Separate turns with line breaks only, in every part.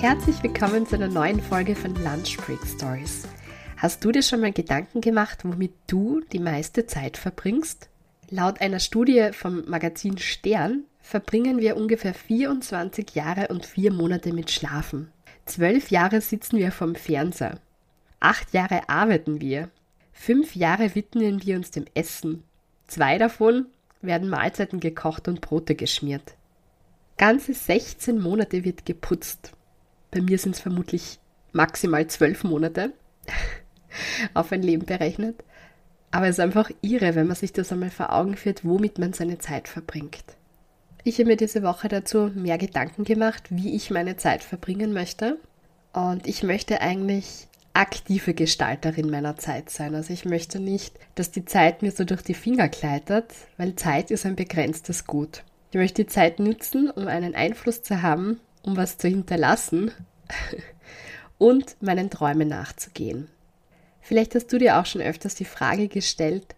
Herzlich willkommen zu einer neuen Folge von Lunch Break Stories. Hast du dir schon mal Gedanken gemacht, womit du die meiste Zeit verbringst? Laut einer Studie vom Magazin Stern verbringen wir ungefähr 24 Jahre und vier Monate mit Schlafen. Zwölf Jahre sitzen wir vom Fernseher. Acht Jahre arbeiten wir. Fünf Jahre widmen wir uns dem Essen. Zwei davon werden Mahlzeiten gekocht und Brote geschmiert. Ganze 16 Monate wird geputzt. Bei mir sind es vermutlich maximal zwölf Monate auf ein Leben berechnet. Aber es ist einfach irre, wenn man sich das einmal vor Augen führt, womit man seine Zeit verbringt. Ich habe mir diese Woche dazu mehr Gedanken gemacht, wie ich meine Zeit verbringen möchte. Und ich möchte eigentlich aktive Gestalterin meiner Zeit sein. Also ich möchte nicht, dass die Zeit mir so durch die Finger gleitet, weil Zeit ist ein begrenztes Gut. Ich möchte die Zeit nutzen, um einen Einfluss zu haben um was zu hinterlassen und meinen Träumen nachzugehen. Vielleicht hast du dir auch schon öfters die Frage gestellt,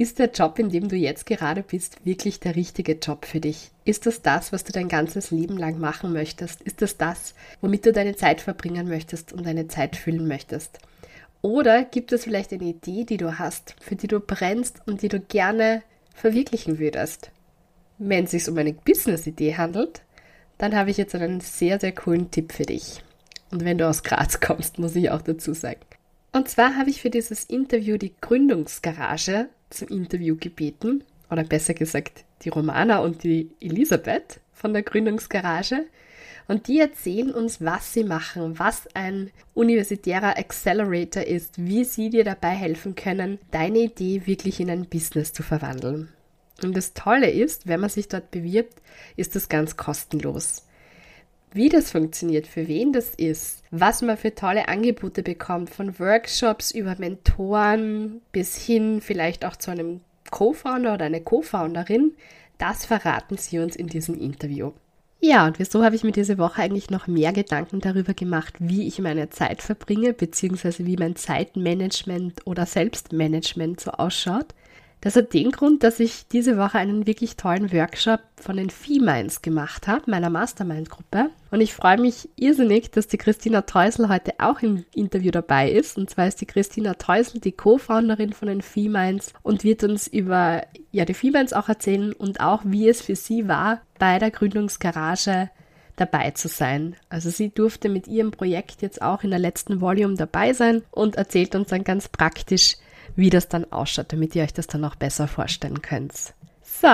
ist der Job, in dem du jetzt gerade bist, wirklich der richtige Job für dich? Ist das das, was du dein ganzes Leben lang machen möchtest? Ist das das, womit du deine Zeit verbringen möchtest und deine Zeit füllen möchtest? Oder gibt es vielleicht eine Idee, die du hast, für die du brennst und die du gerne verwirklichen würdest? Wenn es sich um eine Business-Idee handelt, dann habe ich jetzt einen sehr, sehr coolen Tipp für dich. Und wenn du aus Graz kommst, muss ich auch dazu sagen. Und zwar habe ich für dieses Interview die Gründungsgarage zum Interview gebeten, oder besser gesagt die Romana und die Elisabeth von der Gründungsgarage. Und die erzählen uns, was sie machen, was ein universitärer Accelerator ist, wie sie dir dabei helfen können, deine Idee wirklich in ein Business zu verwandeln. Und das Tolle ist, wenn man sich dort bewirbt, ist das ganz kostenlos. Wie das funktioniert, für wen das ist, was man für tolle Angebote bekommt, von Workshops über Mentoren bis hin vielleicht auch zu einem Co-Founder oder eine Co-Founderin, das verraten sie uns in diesem Interview. Ja, und wieso habe ich mir diese Woche eigentlich noch mehr Gedanken darüber gemacht, wie ich meine Zeit verbringe, beziehungsweise wie mein Zeitmanagement oder Selbstmanagement so ausschaut? Das hat den Grund, dass ich diese Woche einen wirklich tollen Workshop von den Feminds gemacht habe, meiner Mastermind-Gruppe. Und ich freue mich irrsinnig, dass die Christina Teusel heute auch im Interview dabei ist. Und zwar ist die Christina Teusel die Co-Founderin von den Feminds und wird uns über ja, die Feminds auch erzählen und auch, wie es für sie war, bei der Gründungsgarage dabei zu sein. Also sie durfte mit ihrem Projekt jetzt auch in der letzten Volume dabei sein und erzählt uns dann ganz praktisch, wie das dann ausschaut, damit ihr euch das dann auch besser vorstellen könnt. So,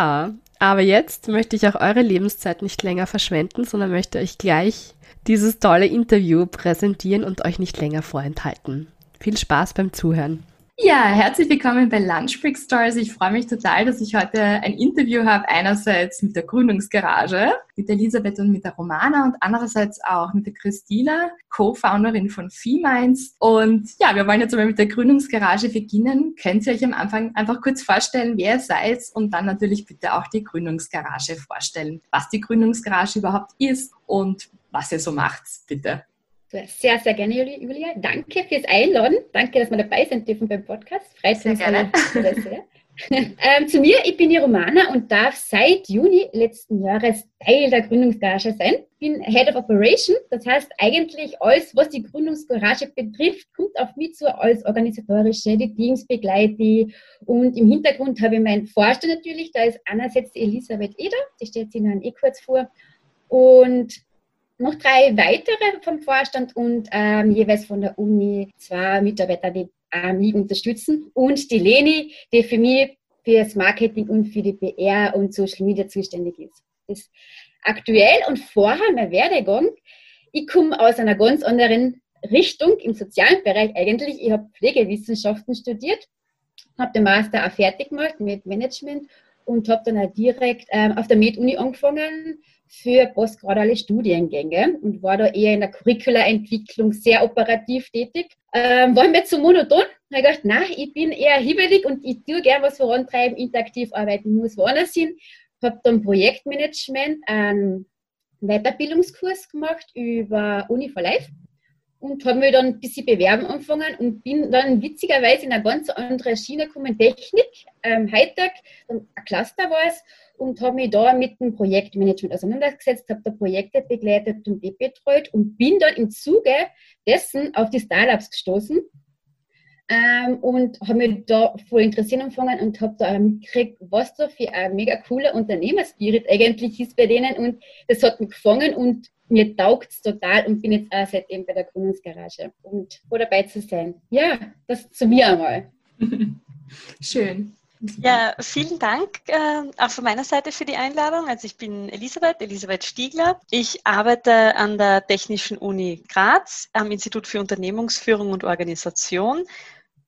aber jetzt möchte ich auch eure Lebenszeit nicht länger verschwenden, sondern möchte euch gleich dieses tolle Interview präsentieren und euch nicht länger vorenthalten. Viel Spaß beim Zuhören. Ja, herzlich willkommen bei Lunch Break Stories. Ich freue mich total, dass ich heute ein Interview habe. Einerseits mit der Gründungsgarage, mit Elisabeth und mit der Romana und andererseits auch mit der Christina, Co-Founderin von FeeMinds. Und ja, wir wollen jetzt einmal mit der Gründungsgarage beginnen. Könnt ihr euch am Anfang einfach kurz vorstellen, wer ihr seid und dann natürlich bitte auch die Gründungsgarage vorstellen, was die Gründungsgarage überhaupt ist und was ihr so macht, bitte.
Sehr, sehr gerne, Julia. Danke fürs Einladen. Danke, dass wir dabei sind dürfen beim Podcast. Freut uns alle sehr. ähm, zu mir, ich bin die Romana und darf seit Juni letzten Jahres Teil der Gründungsgarage sein. Ich bin Head of Operation, das heißt eigentlich alles, was die Gründungsgarage betrifft, kommt auf mich zu als organisatorische, die Teams begleite und im Hintergrund habe ich meinen Vorstand natürlich, da ist einerseits die Elisabeth Eder, die steht sich Ihnen eh kurz vor und noch drei weitere vom Vorstand und ähm, jeweils von der Uni zwei Mitarbeiter, die äh, mich unterstützen. Und die Leni, die für mich für das Marketing und für die PR und Social Media zuständig ist. Das ist aktuell und vorher mein Werdegang. Ich komme aus einer ganz anderen Richtung im sozialen Bereich eigentlich. Ich habe Pflegewissenschaften studiert, habe den Master auch fertig gemacht mit Management und habe dann auch direkt ähm, auf der Med-Uni angefangen für postgraduale Studiengänge und war da eher in der Curricula-Entwicklung sehr operativ tätig. Ähm, war mir zu monoton. Da habe ich gedacht, nein, ich bin eher hibbelig und ich tue gerne was vorantreiben, interaktiv arbeiten muss woanders hin. Habe dann Projektmanagement, einen Weiterbildungskurs gemacht über Uni for Life und habe mich dann ein bisschen bewerben angefangen und bin dann witzigerweise in eine ganz andere Schiene gekommen, Technik, ähm, Hightech, ein Cluster war es und habe mich da mit dem Projektmanagement auseinandergesetzt, habe da Projekte begleitet und betreut und bin dann im Zuge dessen auf die Startups gestoßen ähm, und habe mich da voll interessiert angefangen und habe da mitgekriegt, was da für ein mega cooler Unternehmerspirit eigentlich ist bei denen und das hat mich gefangen und mir taugt es total und bin jetzt auch seitdem bei der Gründungsgarage und froh dabei zu sein. Ja, das zu mir einmal.
Schön. Ja, vielen Dank äh, auch von meiner Seite für die Einladung. Also ich bin Elisabeth, Elisabeth Stiegler. Ich arbeite an der Technischen Uni Graz am Institut für Unternehmensführung und Organisation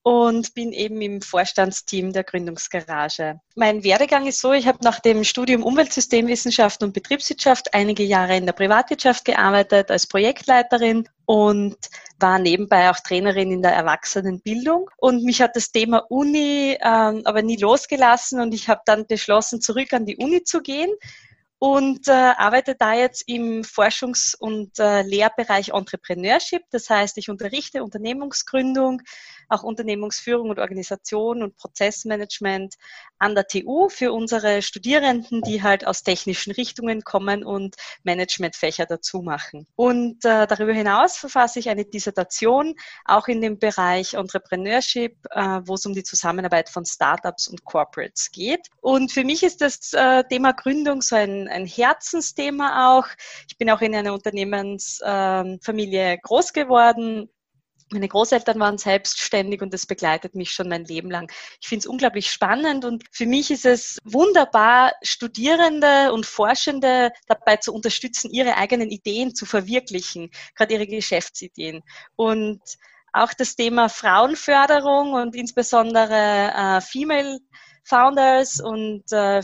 und bin eben im Vorstandsteam der Gründungsgarage. Mein Werdegang ist so, ich habe nach dem Studium Umweltsystemwissenschaften und Betriebswirtschaft einige Jahre in der Privatwirtschaft gearbeitet als Projektleiterin und war nebenbei auch Trainerin in der Erwachsenenbildung. Und mich hat das Thema Uni ähm, aber nie losgelassen und ich habe dann beschlossen, zurück an die Uni zu gehen und äh, arbeite da jetzt im Forschungs- und äh, Lehrbereich Entrepreneurship. Das heißt, ich unterrichte Unternehmensgründung, auch Unternehmensführung und Organisation und Prozessmanagement an der TU für unsere Studierenden, die halt aus technischen Richtungen kommen und Managementfächer dazu machen. Und äh, darüber hinaus verfasse ich eine Dissertation auch in dem Bereich Entrepreneurship, äh, wo es um die Zusammenarbeit von Startups und Corporates geht. Und für mich ist das äh, Thema Gründung so ein, ein Herzensthema auch. Ich bin auch in einer Unternehmensfamilie ähm, groß geworden, meine Großeltern waren selbstständig und das begleitet mich schon mein Leben lang. Ich finde es unglaublich spannend und für mich ist es wunderbar, Studierende und Forschende dabei zu unterstützen, ihre eigenen Ideen zu verwirklichen, gerade ihre Geschäftsideen. Und auch das Thema Frauenförderung und insbesondere äh, Female Founders und äh,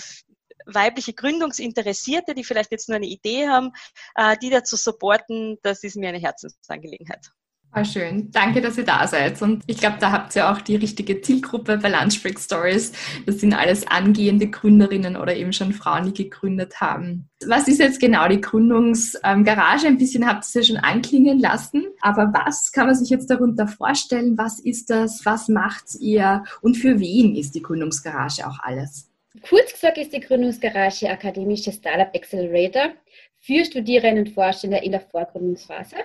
weibliche Gründungsinteressierte, die vielleicht jetzt nur eine Idee haben, äh, die dazu supporten, das ist mir eine Herzensangelegenheit.
Ah, schön. Danke, dass ihr da seid. Und ich glaube, da habt ihr auch die richtige Zielgruppe bei Lunchbreak Stories. Das sind alles angehende Gründerinnen oder eben schon Frauen, die gegründet haben. Was ist jetzt genau die Gründungsgarage? Ein bisschen habt ihr es ja schon anklingen lassen. Aber was kann man sich jetzt darunter vorstellen? Was ist das? Was macht ihr? Und für wen ist die Gründungsgarage auch alles?
Kurz gesagt ist die Gründungsgarage akademische Startup Accelerator für Studierende und Vorstände in der Vorgründungsphase.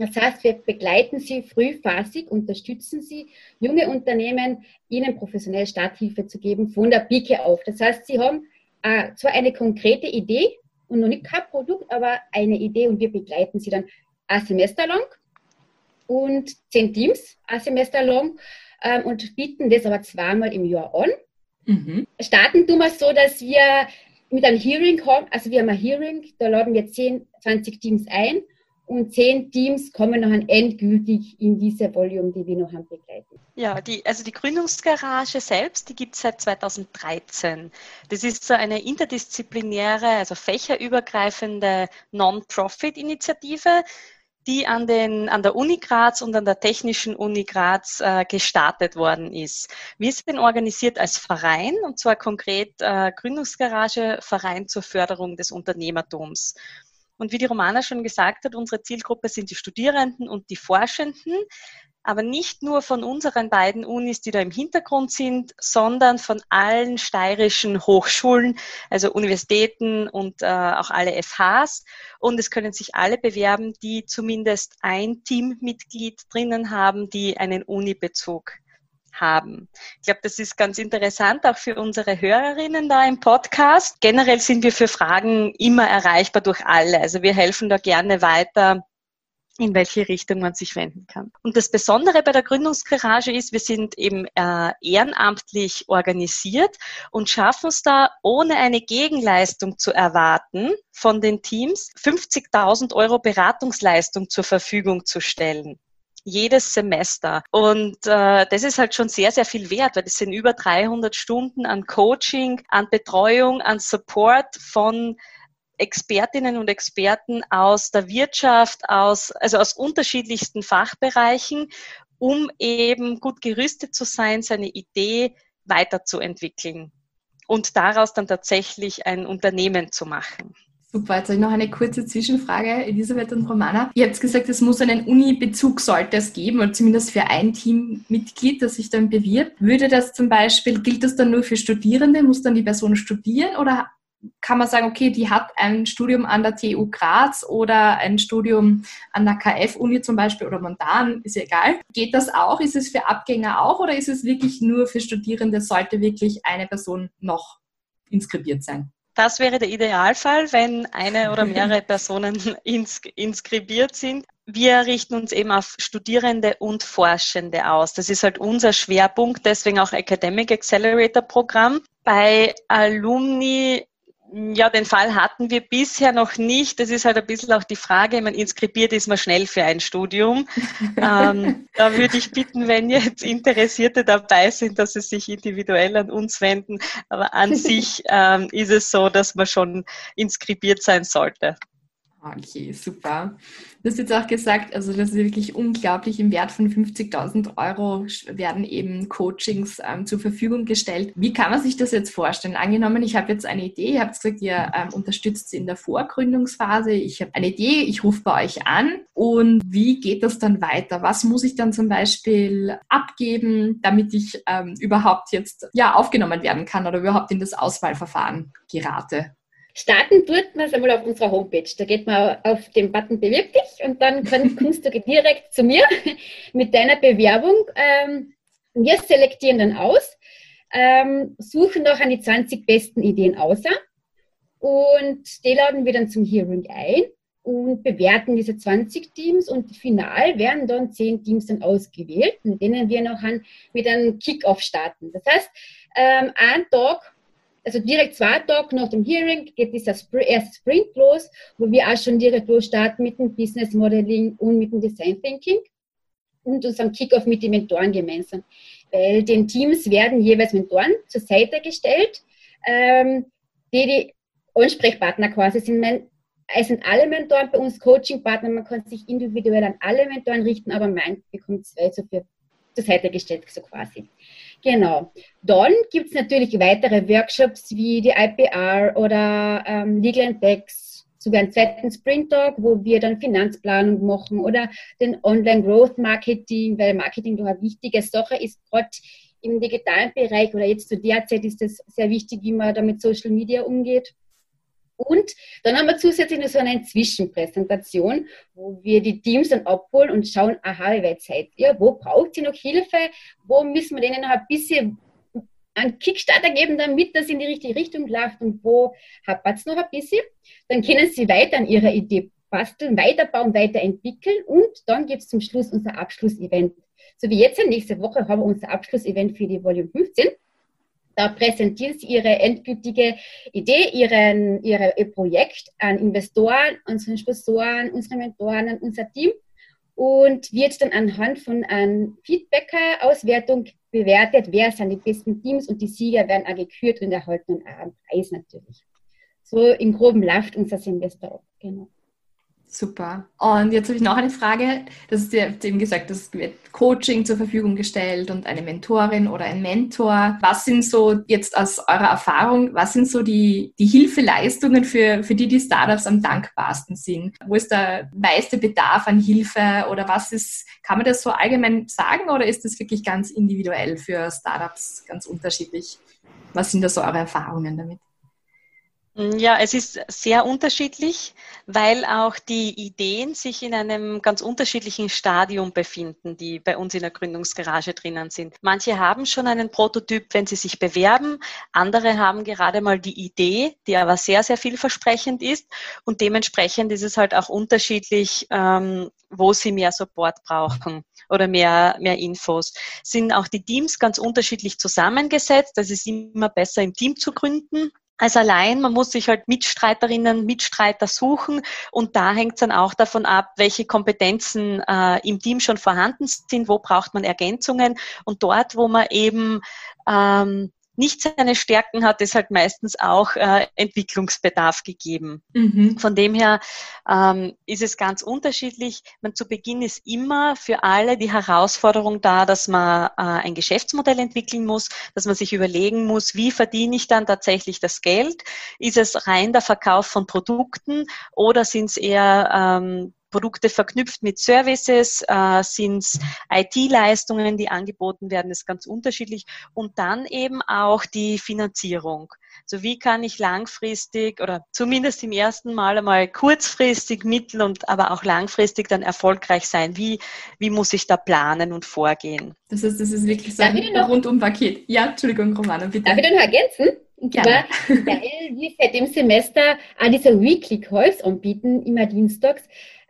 Das heißt, wir begleiten sie frühphasig, unterstützen sie, junge Unternehmen, ihnen professionell Starthilfe zu geben von der Pike auf. Das heißt, sie haben äh, zwar eine konkrete Idee und noch nicht kein Produkt, aber eine Idee und wir begleiten sie dann ein Semester lang und zehn Teams ein Semester lang ähm, und bieten das aber zweimal im Jahr an. Mhm. Starten tun wir so, dass wir mit einem Hearing haben, also wir haben ein Hearing, da laden wir 10, 20 Teams ein und zehn Teams kommen dann endgültig in diese Volume, die wir noch haben begleiten.
Ja, die, also die Gründungsgarage selbst, die gibt es seit 2013. Das ist so eine interdisziplinäre, also fächerübergreifende Non-Profit-Initiative, die an, den, an der Uni Graz und an der Technischen Uni Graz äh, gestartet worden ist. Wir sind organisiert als Verein, und zwar konkret äh, Gründungsgarage, Verein zur Förderung des Unternehmertums. Und wie die Romana schon gesagt hat, unsere Zielgruppe sind die Studierenden und die Forschenden, aber nicht nur von unseren beiden Unis, die da im Hintergrund sind, sondern von allen steirischen Hochschulen, also Universitäten und äh, auch alle FHs. Und es können sich alle bewerben, die zumindest ein Teammitglied drinnen haben, die einen Unibezug haben. Ich glaube, das ist ganz interessant, auch für unsere Hörerinnen da im Podcast. Generell sind wir für Fragen immer erreichbar durch alle. Also wir helfen da gerne weiter in welche Richtung man sich wenden kann. Und das Besondere bei der Gründungsgarage ist, wir sind eben äh, ehrenamtlich organisiert und schaffen es da, ohne eine Gegenleistung zu erwarten von den Teams, 50.000 Euro Beratungsleistung zur Verfügung zu stellen jedes Semester. Und äh, das ist halt schon sehr, sehr viel wert, weil das sind über 300 Stunden an Coaching, an Betreuung, an Support von Expertinnen und Experten aus der Wirtschaft, aus, also aus unterschiedlichsten Fachbereichen, um eben gut gerüstet zu sein, seine Idee weiterzuentwickeln und daraus dann tatsächlich ein Unternehmen zu machen.
Super, jetzt habe ich noch eine kurze Zwischenfrage, Elisabeth und Romana. Ihr habt gesagt, es muss einen Uni-Bezug, sollte es geben, oder zumindest für ein Teammitglied, das sich dann bewirbt. Würde das zum Beispiel, gilt das dann nur für Studierende? Muss dann die Person studieren oder kann man sagen, okay, die hat ein Studium an der TU Graz oder ein Studium an der KF-Uni zum Beispiel oder Montan, ist ja egal. Geht das auch? Ist es für Abgänger auch oder ist es wirklich nur für Studierende, sollte wirklich eine Person noch inskribiert sein?
Das wäre der Idealfall, wenn eine oder mehrere Personen ins, inskribiert sind. Wir richten uns eben auf Studierende und Forschende aus. Das ist halt unser Schwerpunkt, deswegen auch Academic Accelerator Programm. Bei Alumni ja, den Fall hatten wir bisher noch nicht. Das ist halt ein bisschen auch die Frage, man inskribiert ist man schnell für ein Studium. ähm, da würde ich bitten, wenn jetzt Interessierte dabei sind, dass sie sich individuell an uns wenden. Aber an sich ähm, ist es so, dass man schon inskribiert sein sollte.
Okay, super. Du hast jetzt auch gesagt, also das ist wirklich unglaublich, im Wert von 50.000 Euro werden eben Coachings ähm, zur Verfügung gestellt. Wie kann man sich das jetzt vorstellen? Angenommen, ich habe jetzt eine Idee, ihr habt gesagt, ihr ähm, unterstützt sie in der Vorgründungsphase, ich habe eine Idee, ich rufe bei euch an und wie geht das dann weiter? Was muss ich dann zum Beispiel abgeben, damit ich ähm, überhaupt jetzt ja, aufgenommen werden kann oder überhaupt in das Auswahlverfahren gerate?
Starten tut man es einmal auf unserer Homepage. Da geht man auf den Button Bewirb dich und dann kommst du direkt zu mir mit deiner Bewerbung. Ähm, wir selektieren dann aus, ähm, suchen noch an die 20 besten Ideen außer und die laden wir dann zum Hearing ein und bewerten diese 20 Teams und final werden dann 10 Teams dann ausgewählt, mit denen wir noch an, mit einem Kick-Off starten. Das heißt, ähm, ein Tag also direkt zwei Tage nach dem Hearing geht dieser Spr erste Sprint los, wo wir auch schon direkt losstarten mit dem Business Modeling und mit dem Design Thinking und unserem Kickoff mit den Mentoren gemeinsam. Weil den Teams werden jeweils Mentoren zur Seite gestellt, ähm, die die Ansprechpartner quasi sind. Mein, es sind alle Mentoren bei uns Coaching-Partner, man kann sich individuell an alle Mentoren richten, aber mein bekommt zwei zur, zur Seite gestellt, so quasi. Genau. Dann gibt es natürlich weitere Workshops wie die IPR oder ähm, Legal Tax, sogar einen zweiten Sprint Talk, wo wir dann Finanzplanung machen oder den Online Growth Marketing, weil Marketing doch eine wichtige Sache ist, gerade im digitalen Bereich oder jetzt zu der Zeit ist es sehr wichtig, wie man da mit Social Media umgeht. Und dann haben wir zusätzlich noch so eine Zwischenpräsentation, wo wir die Teams dann abholen und schauen, aha, wie weit seid ihr? Wo braucht ihr noch Hilfe? Wo müssen wir denen noch ein bisschen einen Kickstarter geben, damit das in die richtige Richtung läuft und wo hapert es noch ein bisschen? Dann können sie weiter an ihrer Idee basteln, weiterbauen, weiterentwickeln und dann gibt es zum Schluss unser Abschlussevent. So wie jetzt, nächste Woche haben wir unser Abschlussevent für die Volume 15. Da präsentieren sie ihre endgültige Idee, ihren, ihre, ihr Projekt an Investoren, unseren Sponsoren, unsere Mentoren, an unser Team und wird dann anhand von einer Feedbacker-Auswertung bewertet, wer sind die besten Teams und die Sieger werden auch gekürt und erhalten einen Preis natürlich. So im groben läuft unser Semester ab. Genau.
Super. Und jetzt habe ich noch eine Frage. Das ist ja eben gesagt, das wird Coaching zur Verfügung gestellt und eine Mentorin oder ein Mentor. Was sind so jetzt aus eurer Erfahrung, was sind so die, die Hilfeleistungen für, für die die Startups am dankbarsten sind? Wo ist der meiste Bedarf an Hilfe oder was ist, kann man das so allgemein sagen oder ist das wirklich ganz individuell für Startups ganz unterschiedlich? Was sind da so eure Erfahrungen damit?
Ja, es ist sehr unterschiedlich, weil auch die Ideen sich in einem ganz unterschiedlichen Stadium befinden, die bei uns in der Gründungsgarage drinnen sind. Manche haben schon einen Prototyp, wenn sie sich bewerben. Andere haben gerade mal die Idee, die aber sehr, sehr vielversprechend ist. Und dementsprechend ist es halt auch unterschiedlich, ähm, wo sie mehr Support brauchen oder mehr, mehr Infos. Sind auch die Teams ganz unterschiedlich zusammengesetzt. Das ist immer besser im Team zu gründen als allein. Man muss sich halt Mitstreiterinnen, Mitstreiter suchen und da hängt es dann auch davon ab, welche Kompetenzen äh, im Team schon vorhanden sind, wo braucht man Ergänzungen und dort, wo man eben ähm, nicht seine Stärken hat, ist halt meistens auch äh, Entwicklungsbedarf gegeben. Mhm. Von dem her ähm, ist es ganz unterschiedlich. Man, zu Beginn ist immer für alle die Herausforderung da, dass man äh, ein Geschäftsmodell entwickeln muss, dass man sich überlegen muss, wie verdiene ich dann tatsächlich das Geld? Ist es rein der Verkauf von Produkten oder sind es eher ähm, Produkte verknüpft mit Services, äh, sind es IT-Leistungen, die angeboten werden, das ist ganz unterschiedlich. Und dann eben auch die Finanzierung. So wie kann ich langfristig oder zumindest im ersten Mal einmal kurzfristig, mittel- und aber auch langfristig dann erfolgreich sein? Wie, wie muss ich da planen und vorgehen?
Das ist, das ist wirklich so ein Rundum-Paket. Ja, Entschuldigung, Romana, bitte.
Darf ich noch ergänzen? Zwar, weil wir seit dem Semester auch diese Weekly Calls anbieten, immer dienstags,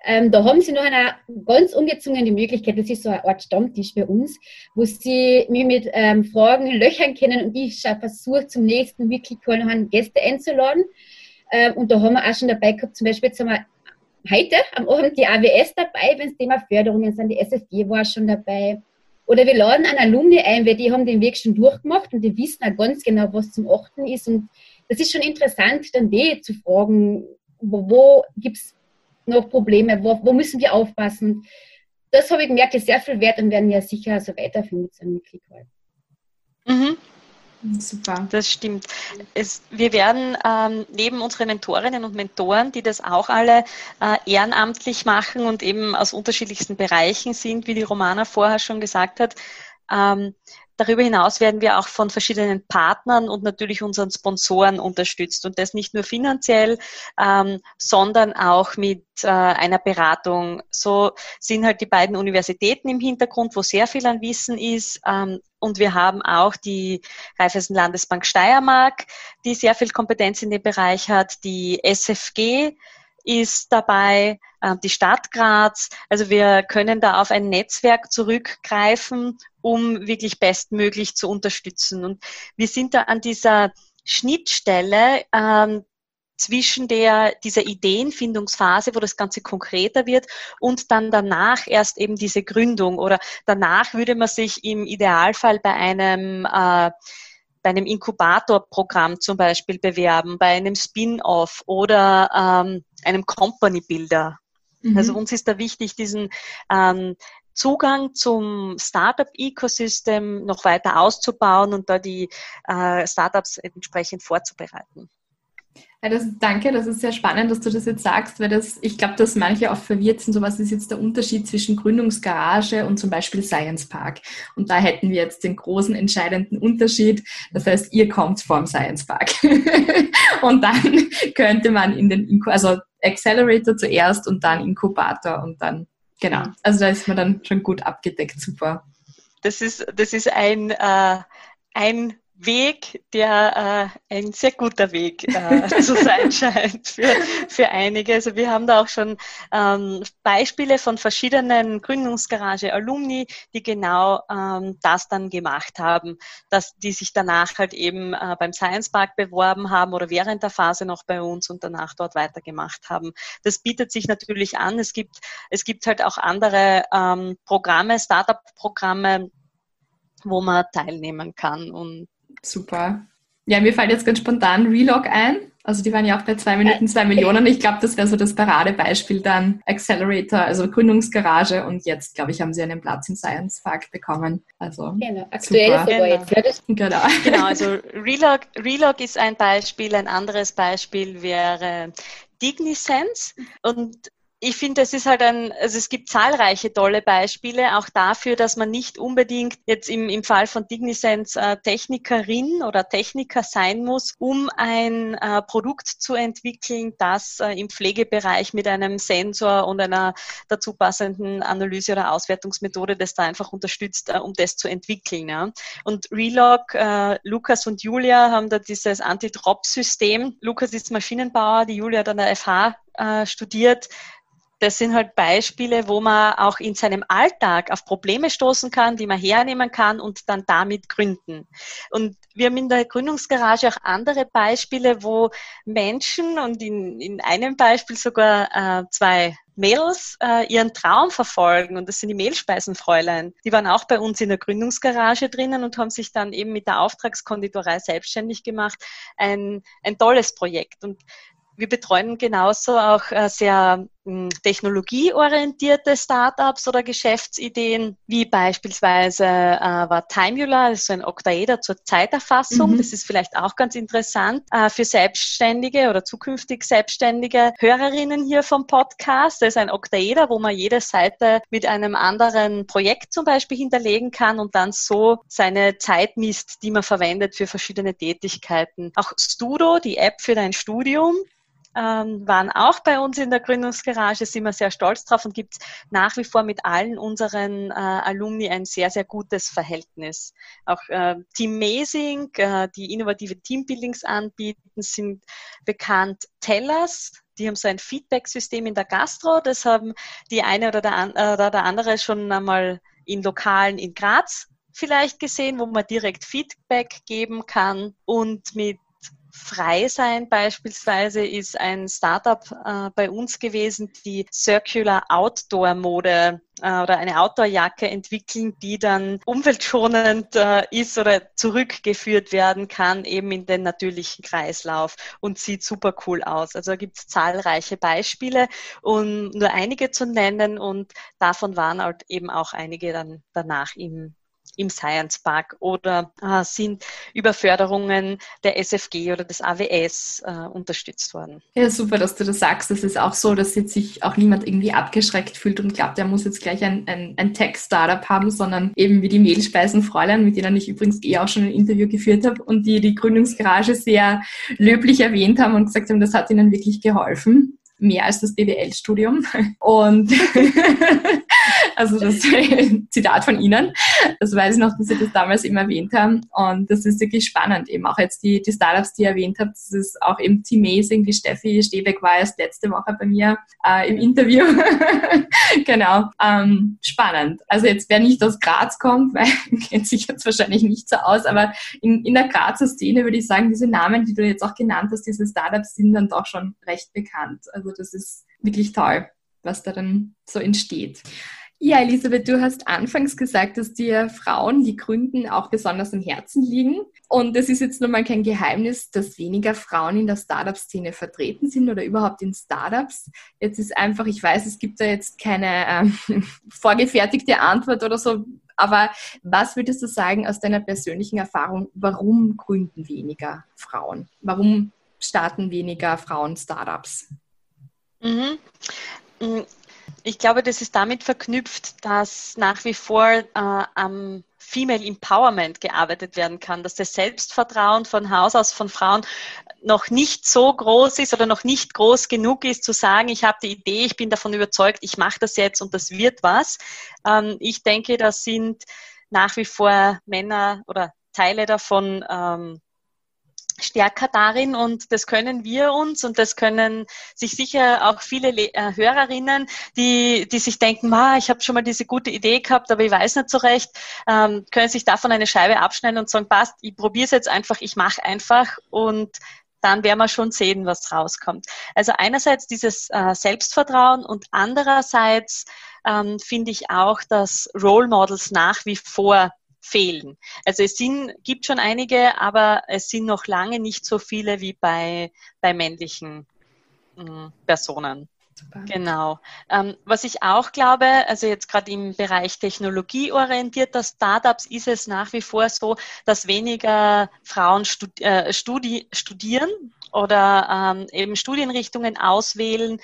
ähm, da haben sie noch eine ganz ungezwungene Möglichkeit, das ist so eine Art Stammtisch bei uns, wo sie mich mit ähm, Fragen löchern können und ich versuche zum nächsten Call noch Gäste einzuladen. Ähm, und da haben wir auch schon dabei gehabt, zum Beispiel jetzt haben wir heute am Abend die AWS dabei, wenn es Thema Förderungen sind, die SFG war schon dabei. Oder wir laden einen Alumni ein, weil die haben den Weg schon durchgemacht und die wissen auch ganz genau, was zum Achten ist. Und das ist schon interessant, dann die zu fragen, wo, wo gibt es noch Probleme, wo, wo müssen wir aufpassen. Das habe ich gemerkt, ist sehr viel wert und werden wir sicher so weiterführen mit so einem Clickcall.
Mhm. Super. Das stimmt. Es, wir werden ähm, neben unseren Mentorinnen und Mentoren, die das auch alle äh, ehrenamtlich machen und eben aus unterschiedlichsten Bereichen sind, wie die Romana vorher schon gesagt hat, ähm, Darüber hinaus werden wir auch von verschiedenen Partnern und natürlich unseren Sponsoren unterstützt und das nicht nur finanziell, ähm, sondern auch mit äh, einer Beratung. So sind halt die beiden Universitäten im Hintergrund, wo sehr viel an Wissen ist. Ähm, und wir haben auch die Raiffeisen Landesbank Steiermark, die sehr viel Kompetenz in dem Bereich hat, die SFG, ist dabei, äh, die Stadt Graz. Also wir können da auf ein Netzwerk zurückgreifen, um wirklich bestmöglich zu unterstützen. Und wir sind da an dieser Schnittstelle ähm, zwischen der, dieser Ideenfindungsphase, wo das Ganze konkreter wird und dann danach erst eben diese Gründung oder danach würde man sich im Idealfall bei einem äh, bei einem Inkubatorprogramm zum Beispiel bewerben, bei einem Spin-off oder ähm, einem Company Builder. Mhm. Also uns ist da wichtig, diesen ähm, Zugang zum Startup-Ecosystem noch weiter auszubauen und da die äh, Startups entsprechend vorzubereiten.
Ja, das, danke, das ist sehr spannend, dass du das jetzt sagst, weil das, ich glaube, dass manche auch verwirrt sind, so was ist jetzt der Unterschied zwischen Gründungsgarage und zum Beispiel Science Park. Und da hätten wir jetzt den großen entscheidenden Unterschied. Das heißt, ihr kommt vom Science Park. und dann könnte man in den, Inku also Accelerator zuerst und dann Inkubator und dann, genau. Also da ist man dann schon gut abgedeckt, super.
Das ist, das ist ein, äh, ein Weg, der äh, ein sehr guter Weg äh, zu sein scheint für, für einige. Also wir haben da auch schon ähm, Beispiele von verschiedenen Gründungsgarage-Alumni, die genau ähm, das dann gemacht haben, dass die sich danach halt eben äh, beim Science Park beworben haben oder während der Phase noch bei uns und danach dort weitergemacht haben. Das bietet sich natürlich an. Es gibt, es gibt halt auch andere ähm, Programme, Startup-Programme, wo man teilnehmen kann und
Super. Ja, mir fällt jetzt ganz spontan Relog ein. Also die waren ja auch bei zwei Minuten zwei Millionen. Ich glaube, das wäre so das Paradebeispiel dann. Accelerator, also Gründungsgarage und jetzt, glaube ich, haben sie einen Platz im Science Park bekommen. Also genau, aktuell super. sogar
jetzt. Genau. genau, also Relog, Relog ist ein Beispiel. Ein anderes Beispiel wäre Dignisense. Und ich finde, es ist halt ein, also es gibt zahlreiche tolle Beispiele auch dafür, dass man nicht unbedingt jetzt im, im Fall von Dignisense äh, Technikerin oder Techniker sein muss, um ein äh, Produkt zu entwickeln, das äh, im Pflegebereich mit einem Sensor und einer dazu passenden Analyse oder Auswertungsmethode das da einfach unterstützt, äh, um das zu entwickeln. Ja. Und Relog, äh, Lukas und Julia haben da dieses Anti-Drop-System. Lukas ist Maschinenbauer, die Julia an der FH äh, studiert das sind halt Beispiele, wo man auch in seinem Alltag auf Probleme stoßen kann, die man hernehmen kann und dann damit gründen. Und wir haben in der Gründungsgarage auch andere Beispiele, wo Menschen und in, in einem Beispiel sogar äh, zwei Mädels äh, ihren Traum verfolgen und das sind die Mehlspeisenfräulein. Die waren auch bei uns in der Gründungsgarage drinnen und haben sich dann eben mit der Auftragskonditorei selbstständig gemacht. Ein, ein tolles Projekt. Und wir betreuen genauso auch äh, sehr technologieorientierte Startups oder Geschäftsideen, wie beispielsweise äh, war Timula, das ist so ein Octaeder zur Zeiterfassung. Mhm. Das ist vielleicht auch ganz interessant äh, für Selbstständige oder zukünftig Selbstständige Hörerinnen hier vom Podcast. Das ist ein Octaeder, wo man jede Seite mit einem anderen Projekt zum Beispiel hinterlegen kann und dann so seine Zeit misst, die man verwendet für verschiedene Tätigkeiten. Auch Studo, die App für dein Studium, ähm, waren auch bei uns in der Gründungsgarage, sind wir sehr stolz drauf und gibt nach wie vor mit allen unseren äh, Alumni ein sehr, sehr gutes Verhältnis. Auch äh, Team Amazing, äh, die innovative Teambuildings anbieten, sind bekannt. Tellers, die haben so ein Feedback-System in der Gastro, das haben die eine oder der, äh, oder der andere schon einmal in Lokalen in Graz vielleicht gesehen, wo man direkt Feedback geben kann und mit Frei sein beispielsweise ist ein Startup äh, bei uns gewesen, die Circular Outdoor Mode äh, oder eine Outdoor-Jacke entwickeln, die dann umweltschonend äh, ist oder zurückgeführt werden kann, eben in den natürlichen Kreislauf und sieht super cool aus. Also gibt es zahlreiche Beispiele, um nur einige zu nennen und davon waren halt eben auch einige dann danach im im Science Park oder äh, sind über Förderungen der SFG oder des AWS äh, unterstützt worden.
Ja, super, dass du das sagst. Das ist auch so, dass jetzt sich auch niemand irgendwie abgeschreckt fühlt und glaubt, er muss jetzt gleich ein, ein, ein Tech-Startup haben, sondern eben wie die Mehlspeisenfräulein, mit denen ich übrigens eh auch schon ein Interview geführt habe und die die Gründungsgarage sehr löblich erwähnt haben und gesagt haben, das hat ihnen wirklich geholfen mehr als das BWL-Studium. Und also das Zitat von Ihnen, das weiß ich noch, dass Sie das damals immer erwähnt haben. Und das ist wirklich spannend, eben auch jetzt die, die Startups, die ihr erwähnt habt, das ist auch eben Teamazing, die Steffi Stebeck war erst letzte Woche bei mir äh, im Interview. genau, ähm, spannend. Also jetzt, wer nicht aus Graz kommt, weil kennt sich jetzt wahrscheinlich nicht so aus, aber in, in der Grazer Szene würde ich sagen, diese Namen, die du jetzt auch genannt hast, diese Startups sind dann doch schon recht bekannt. Also das ist wirklich toll, was da dann so entsteht. Ja, Elisabeth, du hast anfangs gesagt, dass dir Frauen, die gründen, auch besonders am Herzen liegen. Und es ist jetzt nun mal kein Geheimnis, dass weniger Frauen in der Startup-Szene vertreten sind oder überhaupt in Startups. Jetzt ist einfach, ich weiß, es gibt da jetzt keine äh, vorgefertigte Antwort oder so, aber was würdest du sagen aus deiner persönlichen Erfahrung, warum gründen weniger Frauen? Warum starten weniger Frauen Startups?
Mhm. Ich glaube, das ist damit verknüpft, dass nach wie vor äh, am Female Empowerment gearbeitet werden kann, dass das Selbstvertrauen von Haus aus von Frauen noch nicht so groß ist oder noch nicht groß genug ist, zu sagen, ich habe die Idee, ich bin davon überzeugt, ich mache das jetzt und das wird was. Ähm, ich denke, das sind nach wie vor Männer oder Teile davon ähm, stärker darin und das können wir uns und das können sich sicher auch viele Le äh, Hörerinnen, die, die sich denken, ah, ich habe schon mal diese gute Idee gehabt, aber ich weiß nicht so recht, ähm, können sich davon eine Scheibe abschneiden und sagen, passt, ich probiere es jetzt einfach, ich mache einfach und dann werden wir schon sehen, was rauskommt. Also einerseits dieses äh, Selbstvertrauen und andererseits ähm, finde ich auch, dass Role Models nach wie vor fehlen. Also es sind, gibt schon einige, aber es sind noch lange nicht so viele wie bei, bei männlichen äh, Personen. Super. Genau. Ähm, was ich auch glaube, also jetzt gerade im Bereich technologieorientierter Startups ist es nach wie vor so, dass weniger Frauen studi äh, studi studieren oder ähm, eben Studienrichtungen auswählen,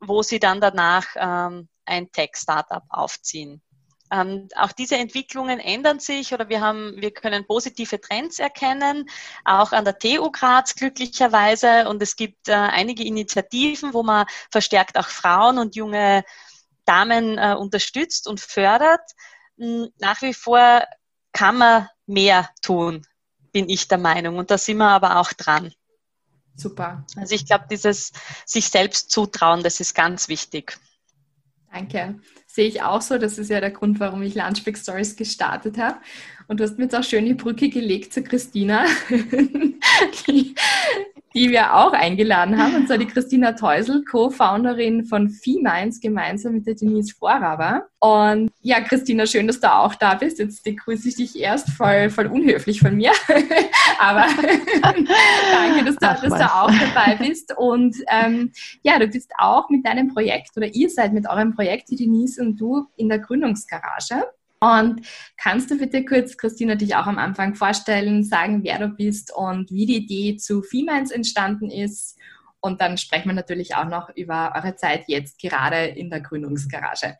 wo sie dann danach ähm, ein Tech-Startup aufziehen. Ähm, auch diese Entwicklungen ändern sich oder wir haben, wir können positive Trends erkennen, auch an der TU Graz glücklicherweise. Und es gibt äh, einige Initiativen, wo man verstärkt auch Frauen und junge Damen äh, unterstützt und fördert. Hm, nach wie vor kann man mehr tun, bin ich der Meinung. Und da sind wir aber auch dran.
Super.
Also ich glaube, dieses sich selbst zutrauen, das ist ganz wichtig.
Danke. Sehe ich auch so. Das ist ja der Grund, warum ich Lunchbreak Stories gestartet habe. Und du hast mir jetzt auch schön die Brücke gelegt zu Christina, die wir auch eingeladen haben, und zwar die Christina Teusel, Co-Founderin von FeeMinds, gemeinsam mit der Denise Vorraber. Und ja, Christina, schön, dass du auch da bist. Jetzt begrüße ich dich erst voll, voll unhöflich von mir. Aber danke, dass du, Ach, dass du auch dabei bist. Und ähm, ja, du bist auch mit deinem Projekt oder ihr seid mit eurem Projekt, die Denise und du, in der Gründungsgarage. Und kannst du bitte kurz, Christina, dich auch am Anfang vorstellen, sagen, wer du bist und wie die Idee zu Femines entstanden ist? Und dann sprechen wir natürlich auch noch über eure Zeit jetzt gerade in der Gründungsgarage.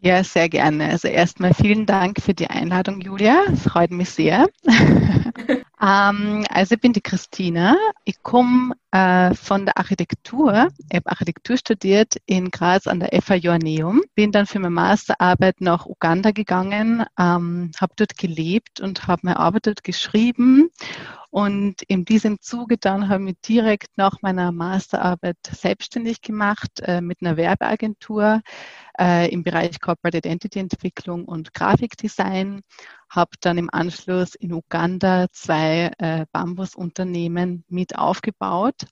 Ja, sehr gerne. Also erstmal vielen Dank für die Einladung, Julia. Es freut mich sehr. ähm, also ich bin die Christina. Ich komme äh, von der Architektur. Ich habe Architektur studiert in Graz an der FA Joanneum. Bin dann für meine Masterarbeit nach Uganda gegangen, ähm, habe dort gelebt und habe meine Arbeit dort geschrieben. Und in diesem Zuge dann habe ich direkt nach meiner Masterarbeit selbstständig gemacht äh, mit einer Werbeagentur äh, im Bereich Corporate Identity Entwicklung und Grafikdesign. Habe dann im Anschluss in Uganda zwei äh, Bambusunternehmen mit aufgebaut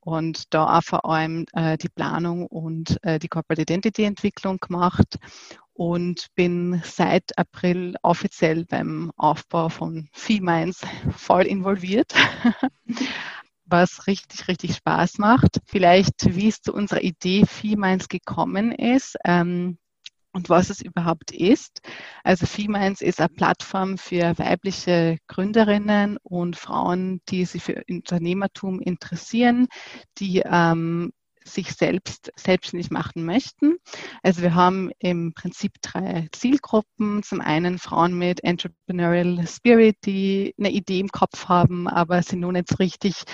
und da auch vor allem äh, die Planung und äh, die Corporate Identity Entwicklung gemacht und bin seit April offiziell beim Aufbau von FeeMinds voll involviert. was richtig, richtig Spaß macht. Vielleicht, wie es zu unserer Idee FeeMinds gekommen ist. Ähm, und was es überhaupt ist. Also FeeMinds ist eine Plattform für weibliche Gründerinnen und Frauen, die sich für Unternehmertum interessieren, die ähm, sich selbst selbstständig machen möchten. Also wir haben im Prinzip drei Zielgruppen. Zum einen Frauen mit Entrepreneurial Spirit, die eine Idee im Kopf haben, aber sie nun nicht richtig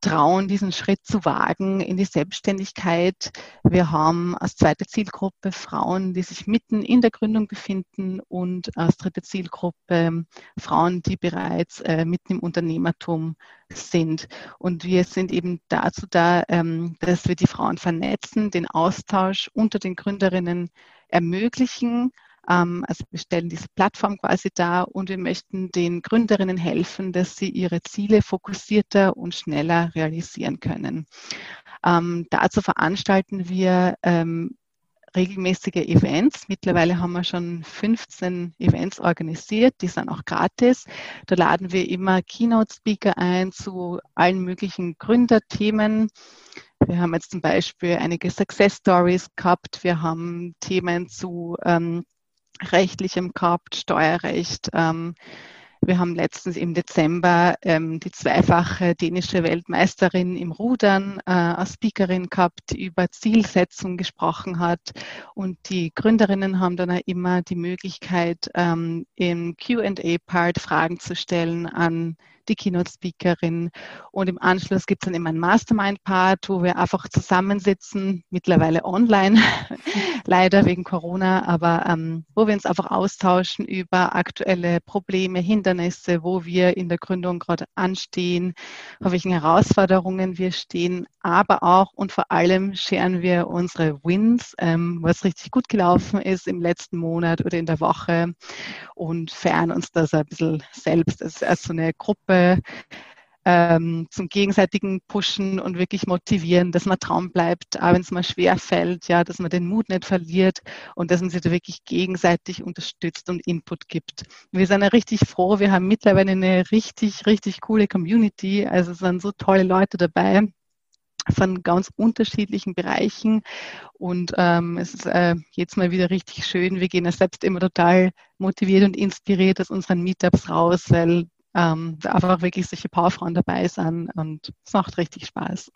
trauen, diesen Schritt zu wagen in die Selbstständigkeit. Wir haben als zweite Zielgruppe Frauen, die sich mitten in der Gründung befinden und als dritte Zielgruppe Frauen, die bereits äh, mitten im Unternehmertum sind. Und wir sind eben dazu da, ähm, dass wir die Frauen vernetzen, den Austausch unter den Gründerinnen ermöglichen also wir stellen diese Plattform quasi dar und wir möchten den Gründerinnen helfen, dass sie ihre Ziele fokussierter und schneller realisieren können. Ähm, dazu veranstalten wir ähm, regelmäßige Events. Mittlerweile haben wir schon 15 Events organisiert, die sind auch gratis. Da laden wir immer Keynote-Speaker ein zu allen möglichen Gründerthemen. Wir haben jetzt zum Beispiel einige Success Stories gehabt. Wir haben Themen zu ähm, rechtlichem gehabt, Steuerrecht. Ähm, wir haben letztens im Dezember ähm, die zweifache dänische Weltmeisterin im Rudern äh, als Speakerin gehabt, die über Zielsetzung gesprochen hat. Und die Gründerinnen haben dann auch immer die Möglichkeit, ähm, im QA-Part Fragen zu stellen an die Keynote-Speakerin. Und im Anschluss gibt es dann immer einen Mastermind-Part, wo wir einfach zusammensitzen, mittlerweile online, leider wegen Corona, aber ähm, wo wir uns einfach austauschen über aktuelle Probleme, Hindernisse, wo wir in der Gründung gerade anstehen, auf welchen Herausforderungen wir stehen, aber auch und vor allem scheren wir unsere Wins, ähm, was richtig gut gelaufen ist im letzten Monat oder in der Woche und feiern uns das ein bisschen selbst als, als so eine Gruppe ähm, zum gegenseitigen Pushen und wirklich motivieren, dass man Traum bleibt, auch wenn es mal schwer fällt, ja, dass man den Mut nicht verliert und dass man sich da wirklich gegenseitig unterstützt und Input gibt. Wir sind ja richtig froh, wir haben mittlerweile eine richtig, richtig coole Community, also es sind so tolle Leute dabei von ganz unterschiedlichen Bereichen. Und ähm, es ist äh, jetzt mal wieder richtig schön. Wir gehen ja selbst immer total motiviert und inspiriert aus unseren Meetups raus, weil ähm, einfach wirklich solche Powerfrauen dabei sind und es macht richtig Spaß.